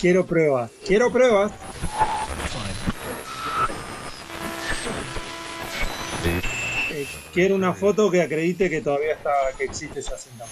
Quiero pruebas. Quiero pruebas. Eh, quiero una foto que acredite que todavía está, que existe esa cinta.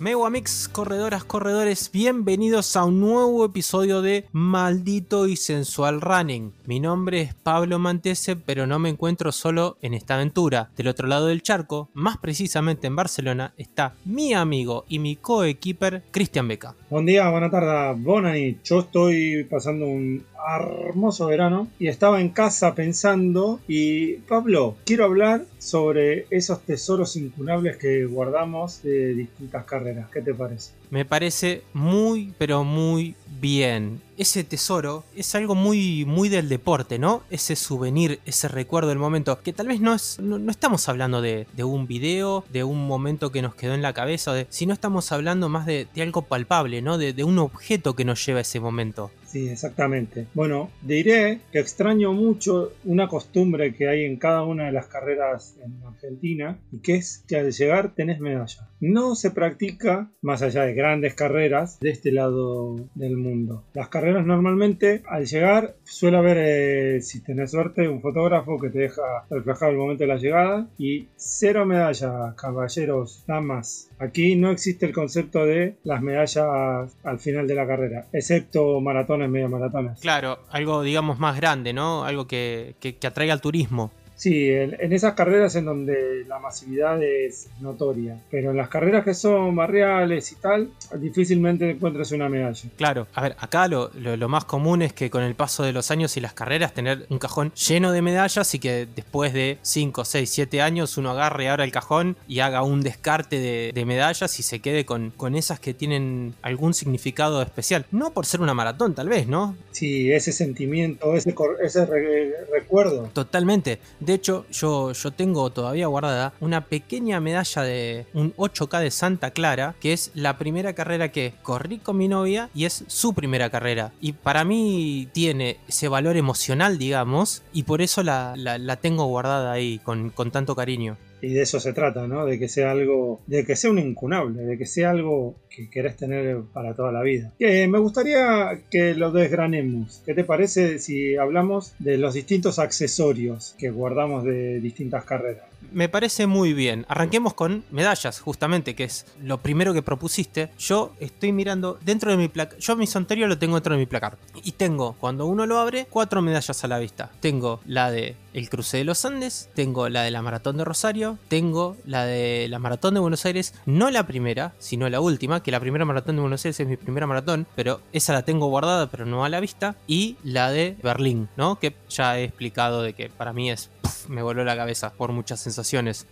Mix, corredoras, corredores, bienvenidos a un nuevo episodio de Maldito y Sensual Running. Mi nombre es Pablo Mantese, pero no me encuentro solo en esta aventura. Del otro lado del charco, más precisamente en Barcelona, está mi amigo y mi coequiper Cristian Beca. Buen día, buena tarde, Bonani. Yo estoy pasando un hermoso verano y estaba en casa pensando y Pablo, quiero hablar sobre esos tesoros incunables que guardamos de distintas carreras. ¿Qué te parece? Me parece muy, pero muy bien. Ese tesoro es algo muy, muy del deporte, ¿no? Ese souvenir, ese recuerdo del momento, que tal vez no es, no, no estamos hablando de, de, un video, de un momento que nos quedó en la cabeza, de, sino estamos hablando más de, de algo palpable, ¿no? De, de un objeto que nos lleva a ese momento. Sí, exactamente. Bueno, diré que extraño mucho una costumbre que hay en cada una de las carreras en Argentina y que es que al llegar tenés medalla. No se practica, más allá de grandes carreras, de este lado del mundo. Las carreras normalmente al llegar suele haber, eh, si tenés suerte, un fotógrafo que te deja reflejar el momento de la llegada y cero medallas, caballeros, damas. Aquí no existe el concepto de las medallas al final de la carrera, excepto maratón medio maratones. Claro, algo digamos más grande, ¿no? Algo que, que, que atraiga al turismo. Sí, en, en, esas carreras en donde la masividad es notoria, pero en las carreras que son barriales y tal, difícilmente encuentras una medalla. Claro, a ver, acá lo, lo, lo, más común es que con el paso de los años y las carreras tener un cajón lleno de medallas y que después de 5, 6, 7 años uno agarre ahora el cajón y haga un descarte de, de medallas y se quede con, con, esas que tienen algún significado especial. No por ser una maratón, tal vez, ¿no? Sí, ese sentimiento, ese, ese re recuerdo. Totalmente. De hecho, yo, yo tengo todavía guardada una pequeña medalla de un 8K de Santa Clara, que es la primera carrera que corrí con mi novia y es su primera carrera. Y para mí tiene ese valor emocional, digamos, y por eso la, la, la tengo guardada ahí con, con tanto cariño y de eso se trata, ¿no? De que sea algo, de que sea un incunable, de que sea algo que querés tener para toda la vida. Eh, me gustaría que lo desgranemos. ¿Qué te parece si hablamos de los distintos accesorios que guardamos de distintas carreras? Me parece muy bien. Arranquemos con medallas, justamente, que es lo primero que propusiste. Yo estoy mirando dentro de mi placar. Yo mi sonterio lo tengo dentro de mi placar. Y tengo, cuando uno lo abre, cuatro medallas a la vista. Tengo la de el cruce de los Andes, tengo la de la maratón de Rosario, tengo la de la maratón de Buenos Aires, no la primera, sino la última, que la primera maratón de Buenos Aires es mi primera maratón, pero esa la tengo guardada, pero no a la vista, y la de Berlín, ¿no? Que ya he explicado de que para mí es, me voló la cabeza por muchas.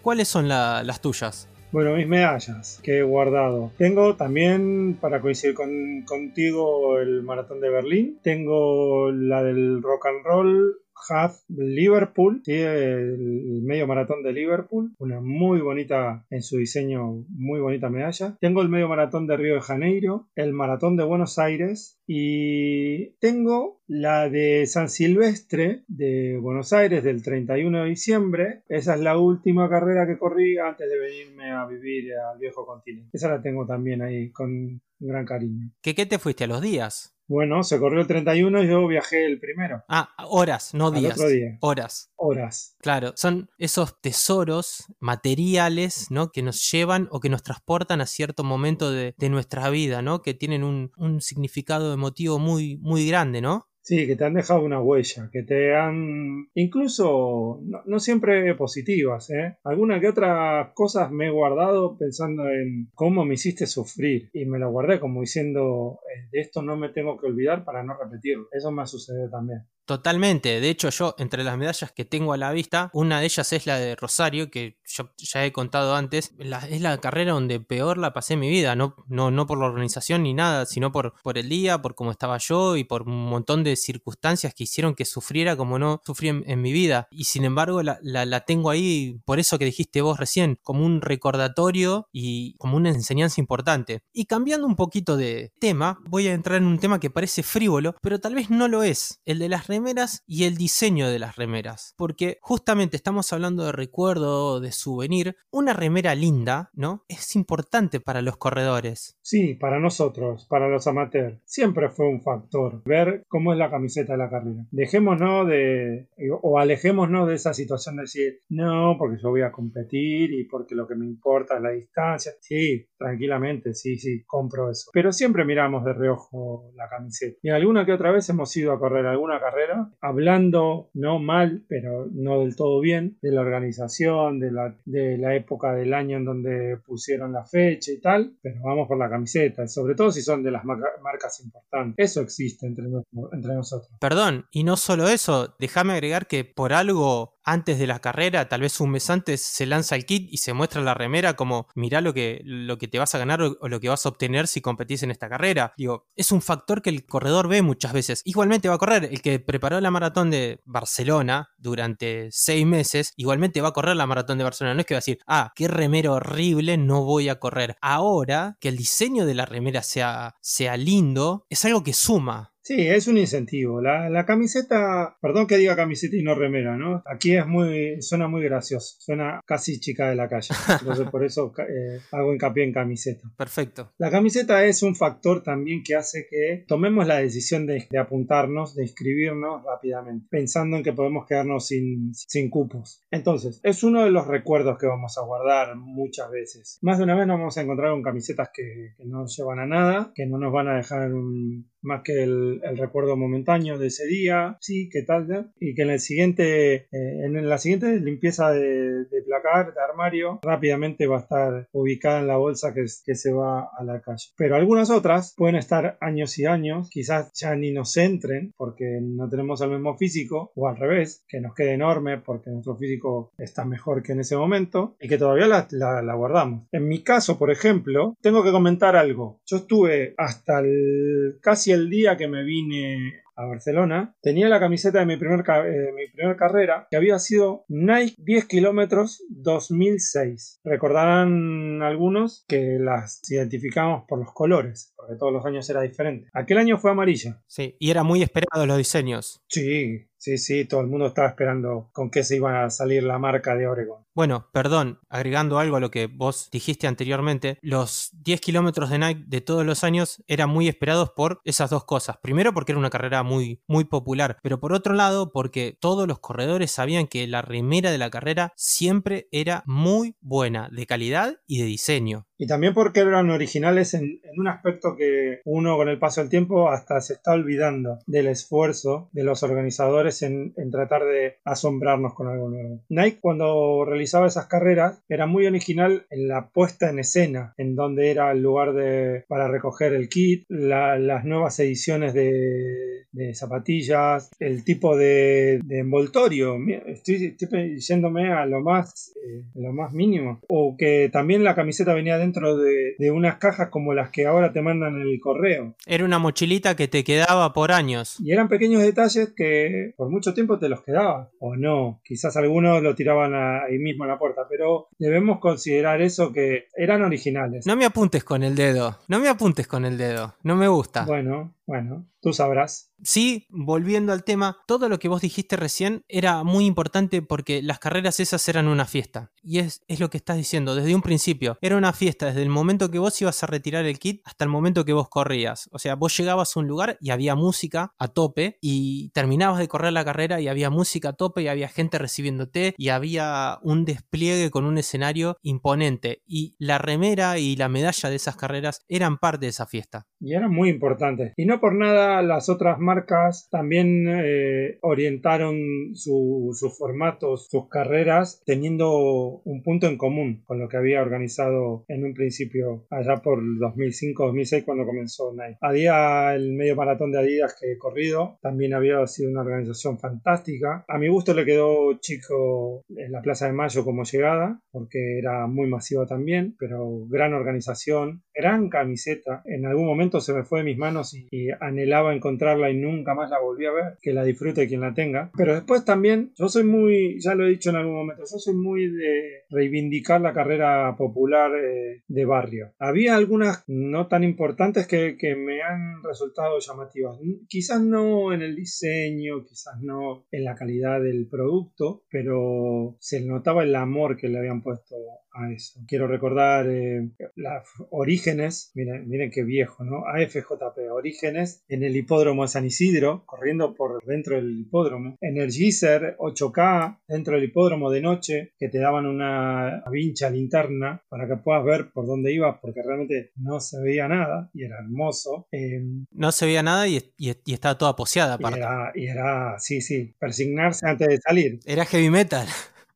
¿Cuáles son la, las tuyas? Bueno, mis medallas que he guardado. Tengo también, para coincidir con, contigo, el maratón de Berlín. Tengo la del rock and roll Half Liverpool, el medio maratón de Liverpool, una muy bonita en su diseño, muy bonita medalla. Tengo el medio maratón de Río de Janeiro, el maratón de Buenos Aires y tengo la de San Silvestre de Buenos Aires del 31 de diciembre. Esa es la última carrera que corrí antes de venirme a vivir al viejo continente. Esa la tengo también ahí con gran cariño. ¿Qué, qué te fuiste a los días? Bueno, se corrió el 31 y yo viajé el primero. Ah, horas, no días. Al otro día. Horas. Horas. Claro, son esos tesoros materiales, ¿no? Que nos llevan o que nos transportan a cierto momento de, de nuestra vida, ¿no? Que tienen un, un significado emotivo muy, muy grande, ¿no? Sí, que te han dejado una huella, que te han... incluso no, siempre positivas, ¿eh? Algunas que otras cosas me he guardado pensando en cómo me hiciste sufrir y me lo guardé como diciendo, eh, de esto no me tengo que olvidar para no repetirlo. Eso me ha sucedido también. Totalmente. De hecho, yo, entre las medallas que tengo a la vista, una de ellas es la de Rosario, que ya he contado antes. La- es la carrera donde peor la pasé en mi vida. No, por la organización ni nada, sino por, el día, por cómo estaba yo y por un montón de circunstancias que hicieron que sufriera como no sufrí en, mi vida. Y sin embargo, la, tengo ahí, por eso que dijiste vos recién, como un recordatorio y como una enseñanza importante. Y cambiando un poquito de tema, voy a entrar en un tema que parece frívolo, pero tal vez no lo es, el de las remeras y el diseño de las remeras. Porque justamente estamos hablando de recuerdo, de souvenir, una remera linda, ¿no? Es importante para los corredores. Sí, para nosotros, para los amateurs, siempre fue un factor ver cómo es la camiseta de la carrera. Dejémonos de, o alejémonos de esa situación de decir, no, porque yo voy a competir y porque lo que me importa es la distancia. Sí, tranquilamente, sí, sí, compro eso. Pero siempre miramos de reojo la camiseta. Y alguna que otra vez hemos ido a correr alguna carrera, hablando, no mal, pero no del todo bien, de la organización, de la, de la época del año en donde pusieron la fecha y tal, pero vamos por la camiseta, sobre todo si son de las marca- marcas importantes. Eso existe entre, nos- entre nosotros. Perdón, y no solo eso, déjame agregar que por algo antes de la carrera, tal vez un mes antes, se lanza el kit y se muestra la remera como mirá lo que, lo que te vas a ganar o, lo que vas a obtener si competís en esta carrera. Digo, es un factor que el corredor ve muchas veces. Igualmente va a correr, el que preparó la maratón de Barcelona durante seis meses, igualmente va a correr la maratón de Barcelona. No es que va a decir, ah, qué remera horrible, no voy a correr. Ahora que el diseño de la remera sea, sea lindo, es algo que suma. Sí, es un incentivo. La, la camiseta, perdón que diga camiseta y no remera, ¿no? Aquí es muy, suena muy gracioso, suena casi chica de la calle. Entonces por eso eh, hago hincapié en camiseta. Perfecto. La camiseta es un factor también que hace que tomemos la decisión de, de apuntarnos, de inscribirnos rápidamente, pensando en que podemos quedarnos sin, sin cupos. Entonces, es uno de los recuerdos que vamos a guardar muchas veces. Más de una vez nos vamos a encontrar con camisetas que, que no llevan a nada, que no nos van a dejar un, más que el, el recuerdo momentáneo de ese día, sí, qué tal, y que en el siguiente, eh, en la siguiente limpieza de, de placar, de armario, rápidamente va a estar ubicada en la bolsa que, que se va a la calle. Pero algunas otras pueden estar años y años, quizás ya ni nos entren porque no tenemos el mismo físico, o al revés, que nos quede enorme porque nuestro físico está mejor que en ese momento, y que todavía la, la, la guardamos. En mi caso, por ejemplo, tengo que comentar algo. Yo estuve hasta el casi el día que me vine a Barcelona, tenía la camiseta de mi primer, eh, mi primer carrera, que había sido Nike 10 kilómetros 2006. Recordarán algunos que las identificamos por los colores, porque todos los años era diferente. Aquel año fue amarilla. Sí, y era muy esperado los diseños. Sí, Sí, sí, todo el mundo estaba esperando con qué se iba a salir la marca de Oregon. Bueno, perdón, agregando algo a lo que vos dijiste anteriormente, los 10 kilómetros de Nike de todos los años eran muy esperados por esas dos cosas. Primero porque era una carrera muy, popular, pero por otro lado porque todos los corredores sabían que la remera de la carrera siempre era muy buena, de calidad y de diseño. Y también porque eran originales en, en, un aspecto que uno con el paso del tiempo hasta se está olvidando del esfuerzo de los organizadores en, en, tratar de asombrarnos con algo nuevo. Nike cuando realizaba esas carreras era muy original en la puesta en escena, en donde era el lugar de, para recoger el kit, la, las nuevas ediciones de, de, zapatillas, el tipo de, de envoltorio. Estoy, estoy, yéndome a lo más, eh, lo más mínimo. O que también la camiseta venía de dentro de, de, unas cajas como las que ahora te mandan en el correo. Era una mochilita que te quedaba por años. Y eran pequeños detalles que por mucho tiempo te los quedaba. O no, quizás algunos lo tiraban ahí mismo en la puerta, pero debemos considerar eso que eran originales. No me apuntes con el dedo, no me apuntes con el dedo, no me gusta. Bueno, bueno, tú sabrás. Sí, volviendo al tema, todo lo que vos dijiste recién era muy importante porque las carreras esas eran una fiesta. Y es, es, lo que estás diciendo, desde un principio. Era una fiesta desde el momento que vos ibas a retirar el kit hasta el momento que vos corrías. O sea, vos llegabas a un lugar y había música a tope y terminabas de correr la carrera y había música a tope y había gente recibiéndote y había un despliegue con un escenario imponente. Y la remera y la medalla de esas carreras eran parte de esa fiesta. Y eran muy importantes. Y no por nada las otras marcas también eh, orientaron su- sus formatos, sus carreras, teniendo un punto en común con lo que había organizado en un principio allá por 2005-2006 cuando comenzó Nike. Había el medio maratón de Adidas que he corrido, también había sido una organización fantástica. A mi gusto le quedó chico en la Plaza de Mayo como llegada, porque era muy masiva también, pero gran organización, gran camiseta. En algún momento se me fue de mis manos y anhelaba encontrarla y nunca más la volví a ver. Que la disfrute quien la tenga. Pero después también, yo soy muy, ya lo he dicho en algún momento, yo soy muy de reivindicar la carrera popular eh, de barrio. Había algunas no tan importantes que, que me han resultado llamativas. Quizás no en el diseño, quizás no en la calidad del producto, pero se notaba el amor que le habían puesto a eso. Quiero recordar eh, las orígenes, miren, miren qué viejo, ¿no? AFJP, orígenes en el hipódromo de San Isidro, corriendo por dentro del hipódromo. Energizer 8K dentro del hipódromo de noche, que te daban una vincha linterna para que puedas ver por dónde ibas, porque realmente no se veía nada y era hermoso. Eh, No se veía nada y, y- y estaba toda poseada y aparte. era, y era, sí, sí, persignarse antes de salir. Era heavy metal.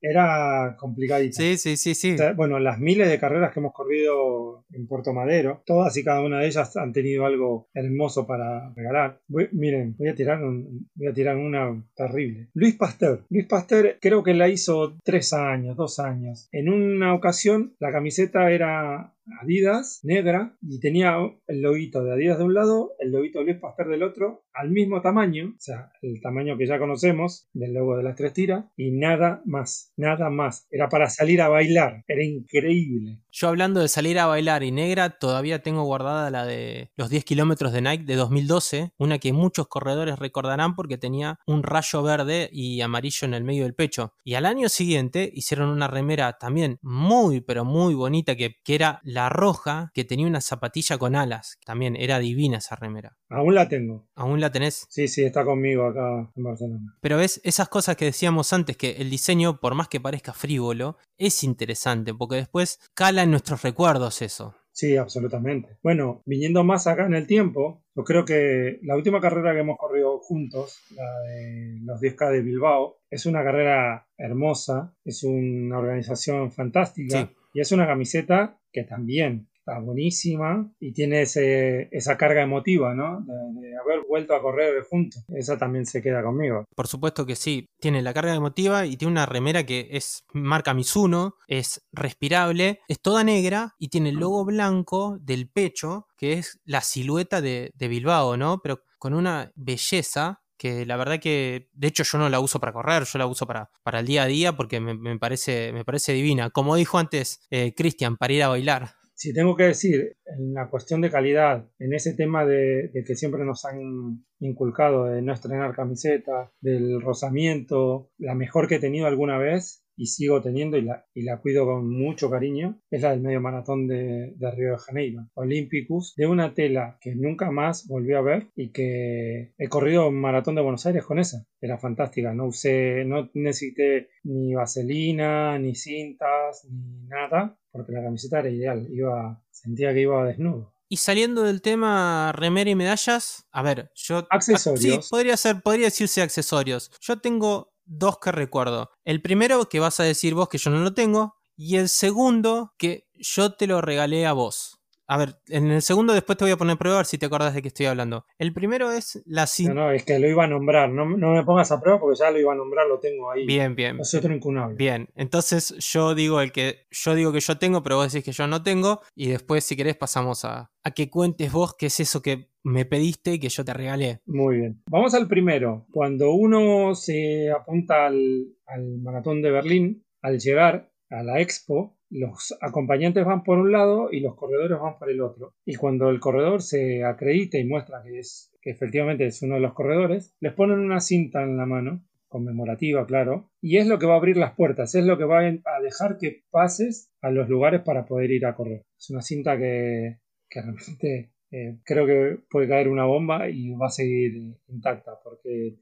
Era complicadito. Sí, sí, sí, sí. O sea, Bueno, las miles de carreras que hemos corrido en Puerto Madero, todas y cada una de ellas han tenido algo hermoso para regalar. Voy- miren, voy a tirar un- voy a tirar una terrible. Luis Pasteur. Luis Pasteur creo que la hizo tres años, dos años. En una ocasión la camiseta era Adidas negra y tenía el loguito de Adidas de un lado, el loguito de Luis Pasteur del otro, al mismo tamaño, o sea, el tamaño que ya conocemos del logo de las tres tiras, y nada más, nada más. Era para salir a bailar, era increíble. Yo hablando de salir a bailar y negra, todavía tengo guardada la de los 10 kilómetros de Nike de 2012, una que muchos corredores recordarán porque tenía un rayo verde y amarillo en el medio del pecho. Y al año siguiente hicieron una remera también muy, pero muy bonita, que, que era la roja, que tenía una zapatilla con alas. También era divina esa remera. Aún la tengo. ¿Aún la tenés? Sí, sí, está conmigo acá en Barcelona. Pero ves, esas cosas que decíamos antes, que el diseño, por más que parezca frívolo, es interesante, porque después cala en nuestros recuerdos eso. Sí, absolutamente. Bueno, viniendo más acá en el tiempo, yo creo que la última carrera que hemos corrido juntos, la de los 10K de Bilbao, es una carrera hermosa, es una organización fantástica Sí. y es una camiseta que también está buenísima y tiene ese, esa carga emotiva, ¿no? De, haber vuelto a correr juntos. Esa también se queda conmigo. Por supuesto que sí, tiene la carga emotiva y tiene una remera que es marca Mizuno, es respirable, es toda negra y tiene el logo blanco del pecho, que es la silueta de, de Bilbao, ¿no? Pero con una belleza que la verdad que, de hecho yo no la uso para correr, yo la uso para, para el día a día porque me, me parece, me parece divina. Como dijo antes eh, Cristian, para ir a bailar. Si tengo que decir, en la cuestión de calidad, en ese tema de, de que siempre nos han inculcado de no estrenar camiseta, del rozamiento, la mejor que he tenido alguna vez y sigo teniendo y la, y la cuido con mucho cariño, es la del medio maratón de, de Río de Janeiro, Olympicus, de una tela que nunca más volví a ver y que he corrido un maratón de Buenos Aires con esa. Era fantástica, no usé, no necesité ni vaselina, ni cintas, ni nada, porque la camiseta era ideal, iba, sentía que iba desnudo. Y saliendo del tema remera y medallas, a ver, yo... Accesorios. Sí, podría ser, podría decirse accesorios. Yo tengo dos que recuerdo. El primero que vas a decir vos que yo no lo tengo. Y el segundo que yo te lo regalé a vos. A ver, en el segundo después te voy a poner prueba a ver si te acordás de qué estoy hablando. El primero es la No, no, es que lo iba a nombrar, no, no me pongas a prueba porque ya lo iba a nombrar, lo tengo ahí. Bien, bien. Es otro incunable. Bien, entonces yo digo el que yo digo que yo tengo, pero vos decís que yo no tengo y después si querés pasamos a, a que cuentes vos qué es eso que me pediste y que yo te regalé. Muy bien. Vamos al primero. Cuando uno se apunta al, al maratón de Berlín, al llegar a la expo, los acompañantes van por un lado y los corredores van por el otro. Y cuando el corredor se acredita y muestra que es que efectivamente es uno de los corredores, les ponen una cinta en la mano conmemorativa, claro, y es lo que va a abrir las puertas, es lo que va a dejar que pases a los lugares para poder ir a correr. Es una cinta que, que realmente eh, creo que puede caer una bomba y va a seguir intacta porque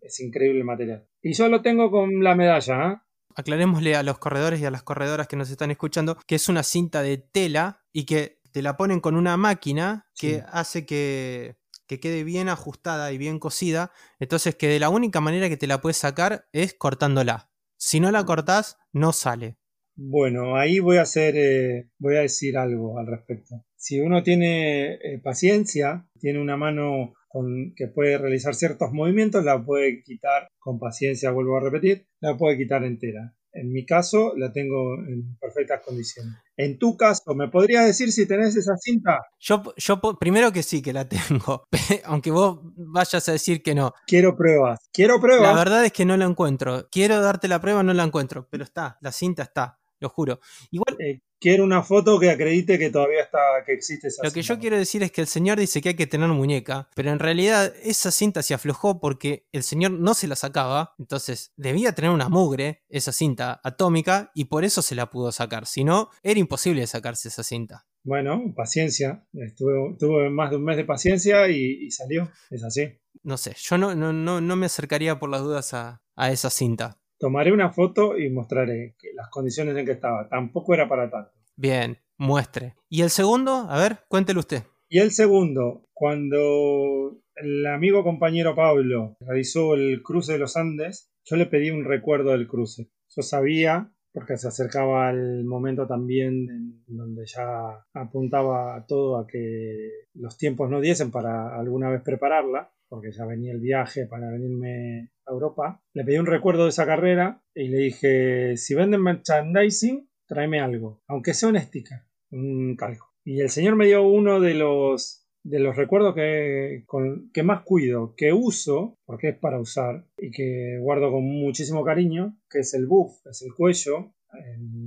es increíble el material. Y yo lo tengo con la medalla, ¿ah? Aclarémosle a los corredores y a las corredoras que nos están escuchando que es una cinta de tela y que te la ponen con una máquina que Sí. hace que, que quede bien ajustada y bien cosida. Entonces que de la única manera que te la puedes sacar es cortándola. Si no la cortás, no sale. Bueno, ahí voy a hacer, eh, voy a decir algo al respecto. Si uno tiene eh, paciencia, tiene una mano con, que puede realizar ciertos movimientos, la puede quitar con paciencia, vuelvo a repetir, la puede quitar entera. En mi caso, la tengo en perfectas condiciones. En tu caso, ¿me podrías decir si tenés esa cinta? Yo, yo primero que sí que la tengo, aunque vos vayas a decir que no. Quiero pruebas. Quiero La pruebas. verdad es que no la encuentro. Quiero darte la prueba, no la encuentro, pero está, la cinta está, lo juro. Igual Eh, quiero una foto que acredite que todavía está, que existe esa Lo que yo quiero decir es que el señor dice que hay que tener muñeca, pero en realidad esa cinta se aflojó porque el señor no se la sacaba, entonces debía tener una mugre, esa cinta atómica, y por eso se la pudo sacar. Si no, era imposible sacarse esa cinta. Bueno, paciencia. Estuve, tuve más de un mes de paciencia y, y salió. Es así. No sé, yo no, no, no, no me acercaría por las dudas a, a esa cinta. Tomaré una foto y mostraré que- las condiciones en que estaba. Tampoco era para tanto. Bien, muestre. ¿Y el segundo? A ver, cuéntelo usted. Y el segundo, cuando el amigo compañero Pablo realizó el cruce de los Andes, yo le pedí un recuerdo del cruce. Yo sabía, porque se acercaba el momento también en donde ya apuntaba todo a que los tiempos no diesen para alguna vez prepararla, porque ya venía el viaje para venirme a Europa. Le pedí un recuerdo de esa carrera y le dije, si venden merchandising, tráeme algo, aunque sea un sticker, un calco. Y el señor me dio uno de los de los recuerdos que, con- que más cuido, que uso, porque es para usar, y que guardo con muchísimo cariño, que es el buff, es el cuello.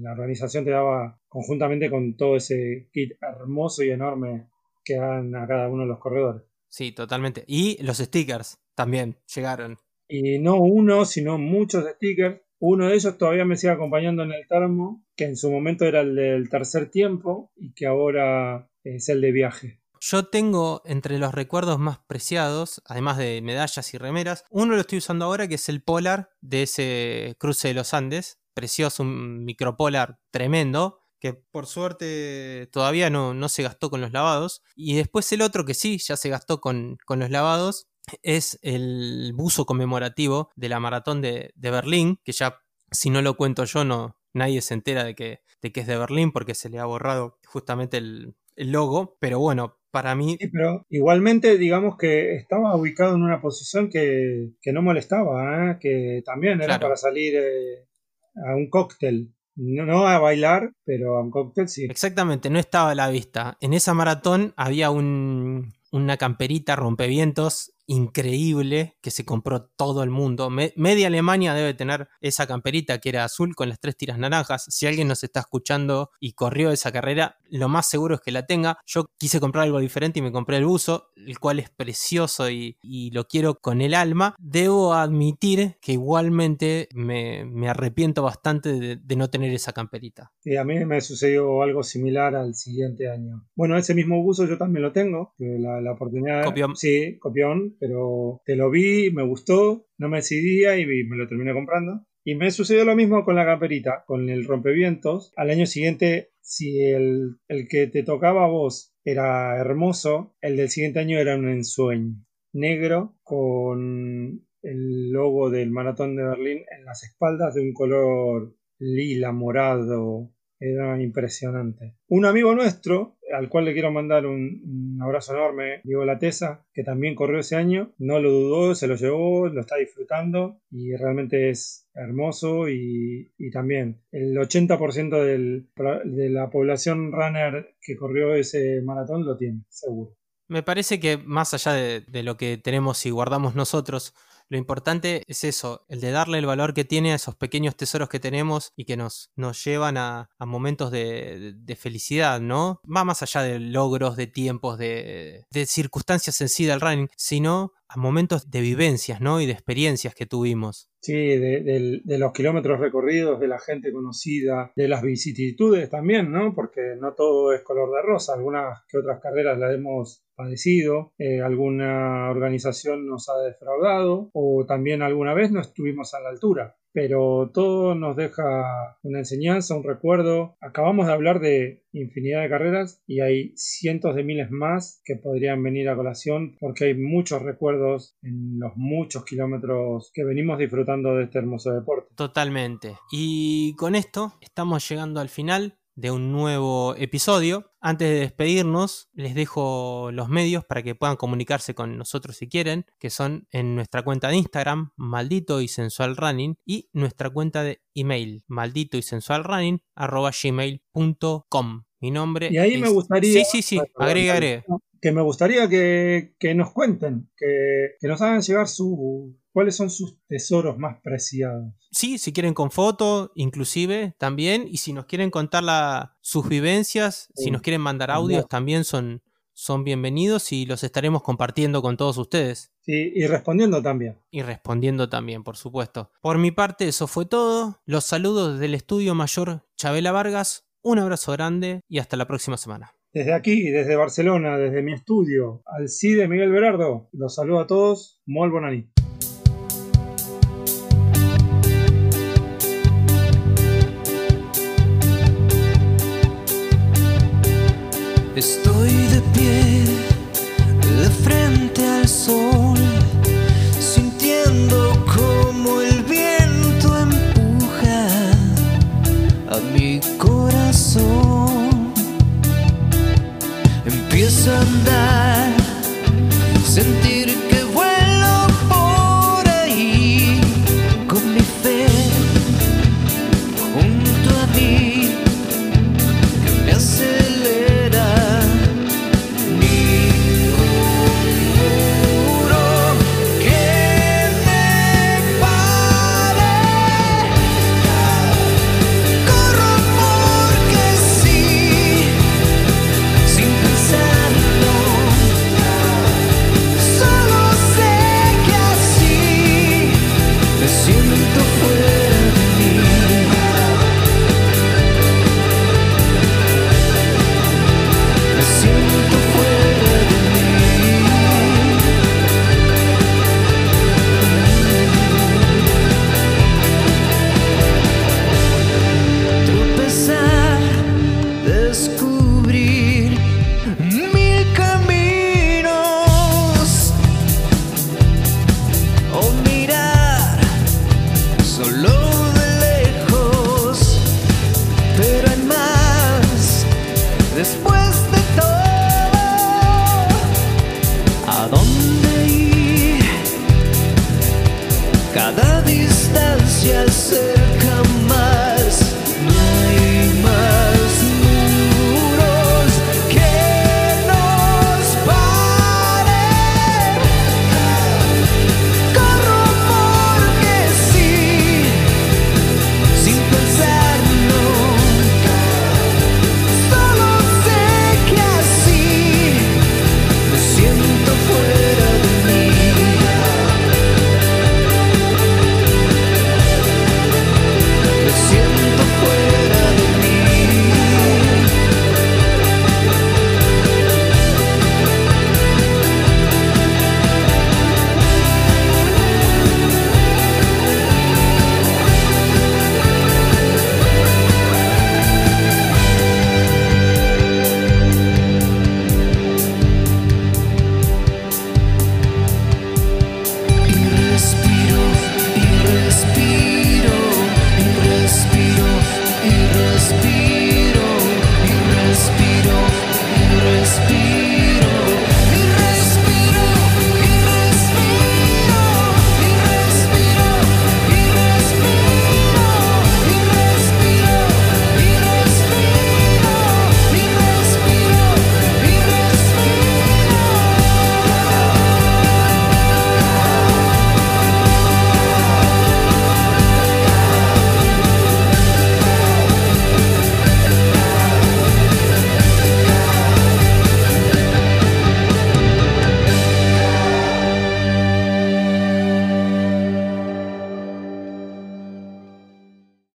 La organización te daba conjuntamente con todo ese kit hermoso y enorme que dan a cada uno de los corredores. Sí, totalmente. Y los stickers también llegaron. Y no uno, sino muchos stickers. Uno de ellos todavía me sigue acompañando en el termo, que en su momento era el del tercer tiempo y que ahora es el de viaje. Yo tengo entre los recuerdos más preciados, además de medallas y remeras, uno lo estoy usando ahora que es el Polar de ese cruce de los Andes. Precioso, un micropolar tremendo, que por suerte todavía no, no se gastó con los lavados. Y después el otro que sí, ya se gastó con, con los lavados, es el buzo conmemorativo de la maratón de, de Berlín, que ya si no lo cuento yo, no, nadie se entera de que, de que es de Berlín porque se le ha borrado justamente el, el logo. Pero bueno, para mí Sí, pero igualmente digamos que estaba ubicado en una posición que, que no molestaba, ¿eh? que también era Claro. para salir eh, a un cóctel. No, no a bailar, pero a un cóctel sí. Exactamente, no estaba a la vista. En esa maratón había un, una camperita rompevientos increíble que se compró todo el mundo. Me- media Alemania debe tener esa camperita que era azul con las tres tiras naranjas. Si alguien nos está escuchando y corrió esa carrera, lo más seguro es que la tenga. Yo quise comprar algo diferente y me compré el buzo, el cual es precioso y, lo quiero con el alma. Debo admitir que igualmente me, arrepiento bastante de- no tener esa camperita. Y a mí me sucedió algo similar al siguiente año. Bueno, ese mismo buzo yo también lo tengo. La oportunidad. Copión. Sí, copión, pero te lo vi, me gustó, no me decidía y me lo terminé comprando. Y me sucedió lo mismo con la camperita, con el rompevientos. Al año siguiente, si el, el que te tocaba a vos era hermoso, el del siguiente año era un ensueño. Negro con el logo del maratón de Berlín en las espaldas de un color lila, morado, era impresionante. Un amigo nuestro, al cual le quiero mandar un, abrazo enorme, Diego Latesa, que también corrió ese año, no lo dudó, se lo llevó, lo está disfrutando y realmente es hermoso y, y también el 80% del- de la población runner que corrió ese maratón lo tiene, seguro. Me parece que más allá de, de lo que tenemos y guardamos nosotros, lo importante es eso, el de darle el valor que tiene a esos pequeños tesoros que tenemos y que nos, nos llevan a, momentos de, felicidad, ¿no? Va más allá de logros, de tiempos, de, de circunstancias en sí del running, sino a momentos de vivencias, ¿no? Y de experiencias que tuvimos. Sí, de, de los kilómetros recorridos, de la gente conocida, de las vicisitudes también, ¿no? Porque no todo es color de rosa, algunas que otras carreras las hemos padecido, eh, alguna organización nos ha defraudado o también alguna vez no estuvimos a la altura. pero todo nos deja una enseñanza, un recuerdo. Acabamos de hablar de infinidad de carreras y hay cientos de miles más que podrían venir a colación porque hay muchos recuerdos en los muchos kilómetros que venimos disfrutando de este hermoso deporte. Totalmente. Y con esto estamos llegando al final de un nuevo episodio. Antes de despedirnos, les dejo los medios para que puedan comunicarse con nosotros si quieren, que son en nuestra cuenta de Instagram, maldito y sensual running, y nuestra cuenta de email, maldito y sensual running, arroba gmail.com. Mi nombre Y ahí es- me gustaría... Sí, sí, sí, agrega. Que me gustaría que, que nos cuenten, que, que nos hagan llegar su, cuáles son sus tesoros más preciados. Sí, si quieren con foto, inclusive también. Y si nos quieren contar la- sus vivencias, si nos quieren mandar audios, también son, son bienvenidos y los estaremos compartiendo con todos ustedes. Sí, y respondiendo también. Y respondiendo también, por supuesto. Por mi parte, eso fue todo. Los saludos del estudio mayor Chabela Vargas. Un abrazo grande y hasta la próxima semana. Desde aquí, desde Barcelona, desde mi estudio, al CIDE Miguel Berardo, los saludo a todos. Mol. Estoy de pie, de frente al sol,